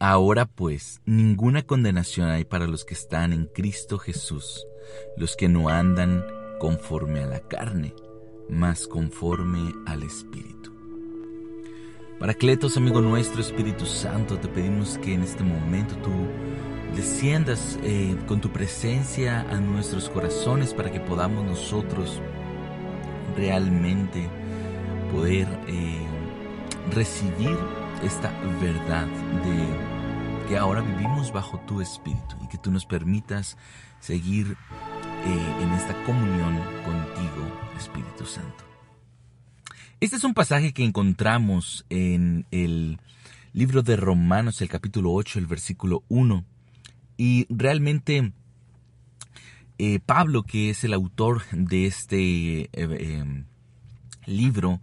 Ahora pues, ninguna condenación hay para los que están en Cristo Jesús, los que no andan conforme a la carne, mas conforme al Espíritu. Paracletos, amigo nuestro, Espíritu Santo, te pedimos que en este momento tú desciendas eh, con tu presencia a nuestros corazones para que podamos nosotros realmente poder eh, recibir esta verdad de que ahora vivimos bajo tu espíritu y que tú nos permitas seguir eh, en esta comunión contigo, Espíritu Santo. Este es un pasaje que encontramos en el libro de Romanos, el capítulo 8, el versículo 1. Y realmente eh, Pablo, que es el autor de este eh, libro,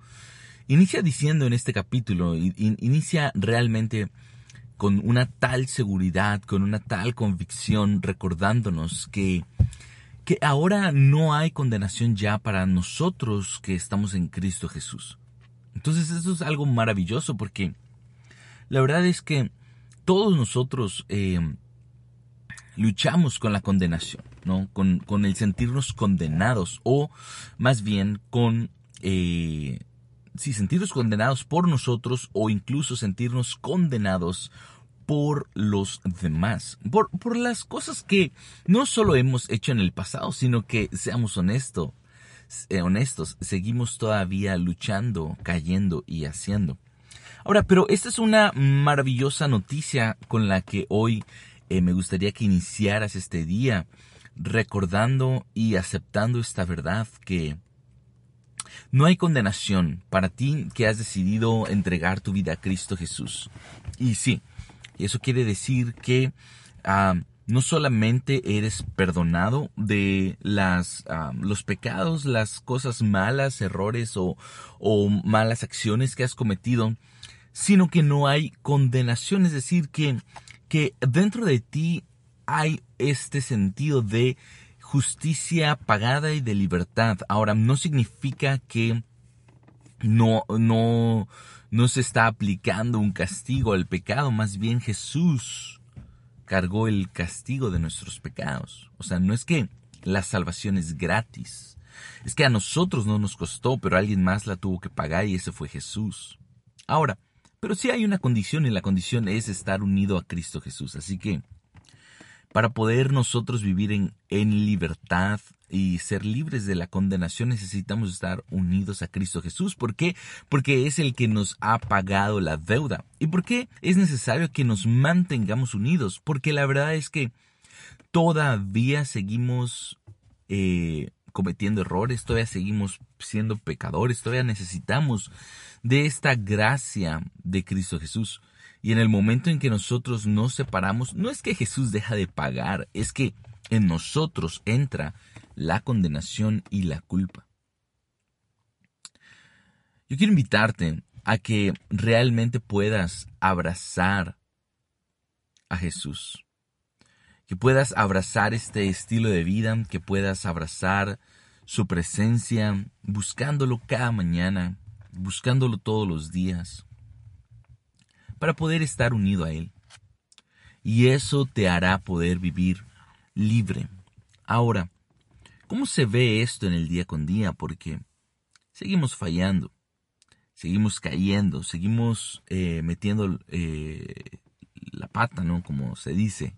inicia diciendo en este capítulo, inicia realmente con una tal seguridad, con una tal convicción, recordándonos que, que ahora no hay condenación ya para nosotros que estamos en Cristo Jesús. Entonces eso es algo maravilloso porque la verdad es que todos nosotros eh, luchamos con la condenación, ¿no? Con, con, el sentirnos condenados o más bien con eh, sí, sentirnos condenados por nosotros o incluso sentirnos condenados por los demás, por, por las cosas que no solo hemos hecho en el pasado, sino que, seamos honestos, eh, honestos, seguimos todavía luchando, cayendo y haciendo. Ahora, pero esta es una maravillosa noticia con la que hoy eh, me gustaría que iniciaras este día, recordando y aceptando esta verdad que no hay condenación para ti que has decidido entregar tu vida a Cristo Jesús. Y sí, eso quiere decir que ah, no solamente eres perdonado de las, ah, los pecados, las cosas malas, errores o, malas acciones que has cometido, sino que no hay condenación, es decir, que dentro de ti hay este sentido de justicia pagada y de libertad. Ahora, no significa que no, no, no se está aplicando un castigo al pecado, más bien Jesús cargó el castigo de nuestros pecados. O sea, no es que la salvación es gratis, es que a nosotros no nos costó, pero alguien más la tuvo que pagar y ese fue Jesús. Ahora, pero sí hay una condición y la condición es estar unido a Cristo Jesús. Así que para poder nosotros vivir en, libertad y ser libres de la condenación necesitamos estar unidos a Cristo Jesús. ¿Por qué? Porque es el que nos ha pagado la deuda. ¿Y por qué es necesario que nos mantengamos unidos? Porque la verdad es que todavía seguimos eh, cometiendo errores, todavía seguimos siendo pecadores, todavía necesitamos de esta gracia de Cristo Jesús. Y en el momento en que nosotros nos separamos, no es que Jesús deja de pagar, es que en nosotros entra la condenación y la culpa. Yo quiero invitarte a que realmente puedas abrazar a Jesús, que puedas abrazar este estilo de vida, que puedas abrazar su presencia, buscándolo cada mañana, buscándolo todos los días para poder estar unido a Él. Y eso te hará poder vivir libre. Ahora, ¿cómo se ve esto en el día con día? Porque seguimos fallando, seguimos cayendo, seguimos eh, metiendo eh, la pata, ¿no? Como se dice.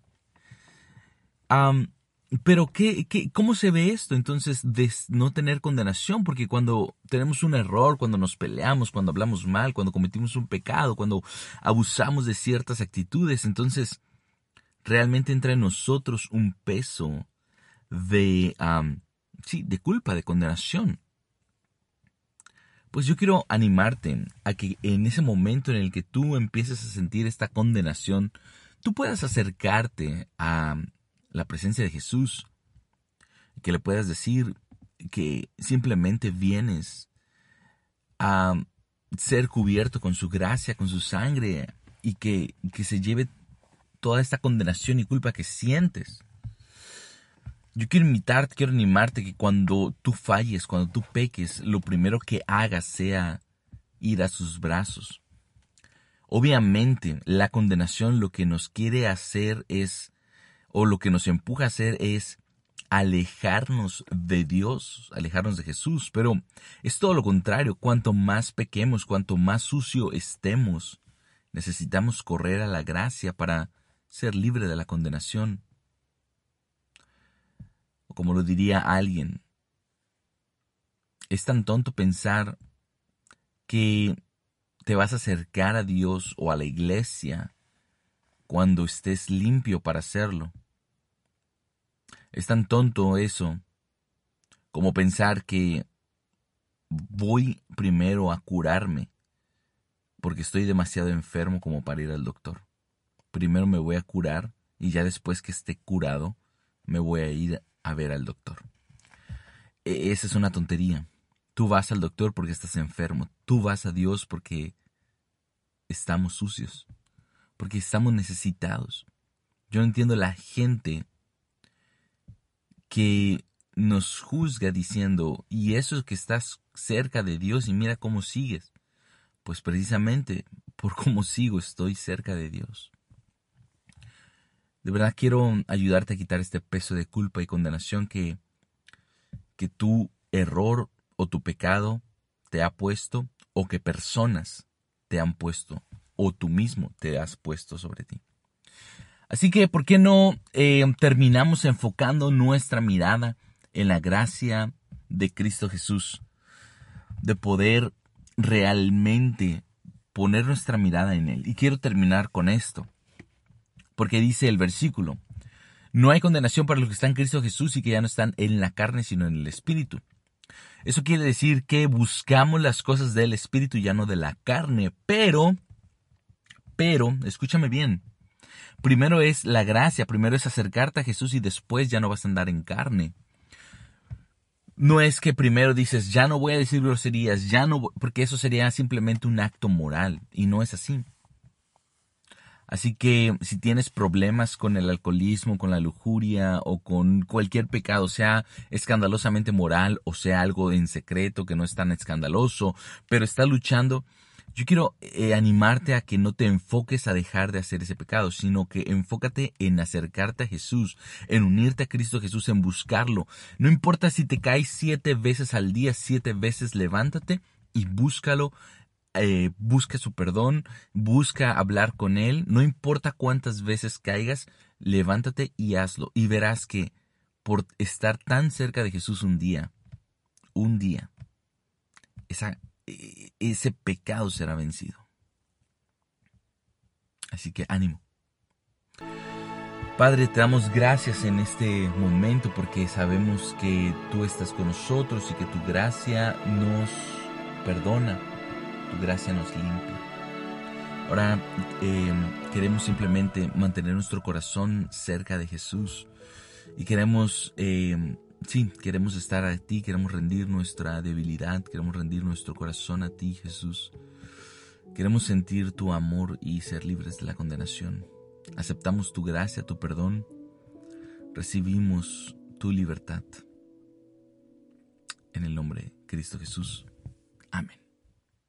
Pero ¿qué, qué, cómo se ve esto entonces de no tener condenación? Porque cuando tenemos un error, cuando nos peleamos, cuando hablamos mal, cuando cometimos un pecado, cuando abusamos de ciertas actitudes, entonces realmente entra en nosotros un peso de, sí, de culpa, de condenación. Pues yo quiero animarte a que en ese momento en el que tú empieces a sentir esta condenación, tú puedas acercarte a la presencia de Jesús, que le puedas decir que simplemente vienes a ser cubierto con su gracia, con su sangre, y que, que se lleve toda esta condenación y culpa que sientes. Yo quiero invitarte, quiero animarte que cuando tú falles, cuando tú peques, lo primero que hagas sea ir a sus brazos. Obviamente, la condenación lo que nos quiere hacer es, o lo que nos empuja a hacer es alejarnos de Dios, alejarnos de Jesús, pero es todo lo contrario, cuanto más pequemos, cuanto más sucio estemos, necesitamos correr a la gracia para ser libre de la condenación. O como lo diría alguien, es tan tonto pensar que te vas a acercar a Dios o a la iglesia cuando estés limpio para hacerlo. Es tan tonto eso como pensar que voy primero a curarme porque estoy demasiado enfermo como para ir al doctor. Primero me voy a curar y ya después que esté curado me voy a ir a ver al doctor. E, esa es una tontería. Tú vas al doctor porque estás enfermo. Tú vas a Dios porque estamos sucios. Porque estamos necesitados. Yo entiendo la gente que nos juzga diciendo, y eso es que estás cerca de Dios y mira cómo sigues. Pues precisamente por cómo sigo estoy cerca de Dios. De verdad quiero ayudarte a quitar este peso de culpa y condenación que, que tu error o tu pecado te ha puesto o que personas te han puesto o tú mismo te has puesto sobre ti. Así que, ¿por qué no eh, terminamos enfocando nuestra mirada en la gracia de Cristo Jesús? De poder realmente poner nuestra mirada en Él. Y quiero terminar con esto. Porque dice el versículo, no hay condenación para los que están en Cristo Jesús y que ya no están en la carne, sino en el Espíritu. Eso quiere decir que buscamos las cosas del espíritu ya no de la carne, pero, pero, escúchame bien, primero es la gracia, primero es acercarte a Jesús y después ya no vas a andar en carne. No es que primero dices, ya no voy a decir groserías, ya no, porque eso sería simplemente un acto moral y no es así. Así que si tienes problemas con el alcoholismo, con la lujuria o con cualquier pecado, sea escandalosamente moral o sea algo en secreto que no es tan escandaloso, pero estás luchando, yo quiero eh, animarte a que no te enfoques a dejar de hacer ese pecado, sino que enfócate en acercarte a Jesús, en unirte a Cristo Jesús, en buscarlo. No importa si te caes siete veces al día, siete veces levántate y búscalo eh, busca su perdón, busca hablar con Él, no importa cuántas veces caigas, levántate y hazlo. Y verás que por estar tan cerca de Jesús un día, un día, esa, e, ese pecado será vencido. Así que ánimo. Padre, te damos gracias en este momento porque sabemos que tú estás con nosotros y que tu gracia nos perdona tu gracia nos limpia. Ahora eh, queremos simplemente mantener nuestro corazón cerca de Jesús y queremos, eh, sí, queremos estar a ti, queremos rendir nuestra debilidad, queremos rendir nuestro corazón a ti, Jesús. Queremos sentir tu amor y ser libres de la condenación. Aceptamos tu gracia, tu perdón. Recibimos tu libertad. En el nombre de Cristo Jesús. Amén.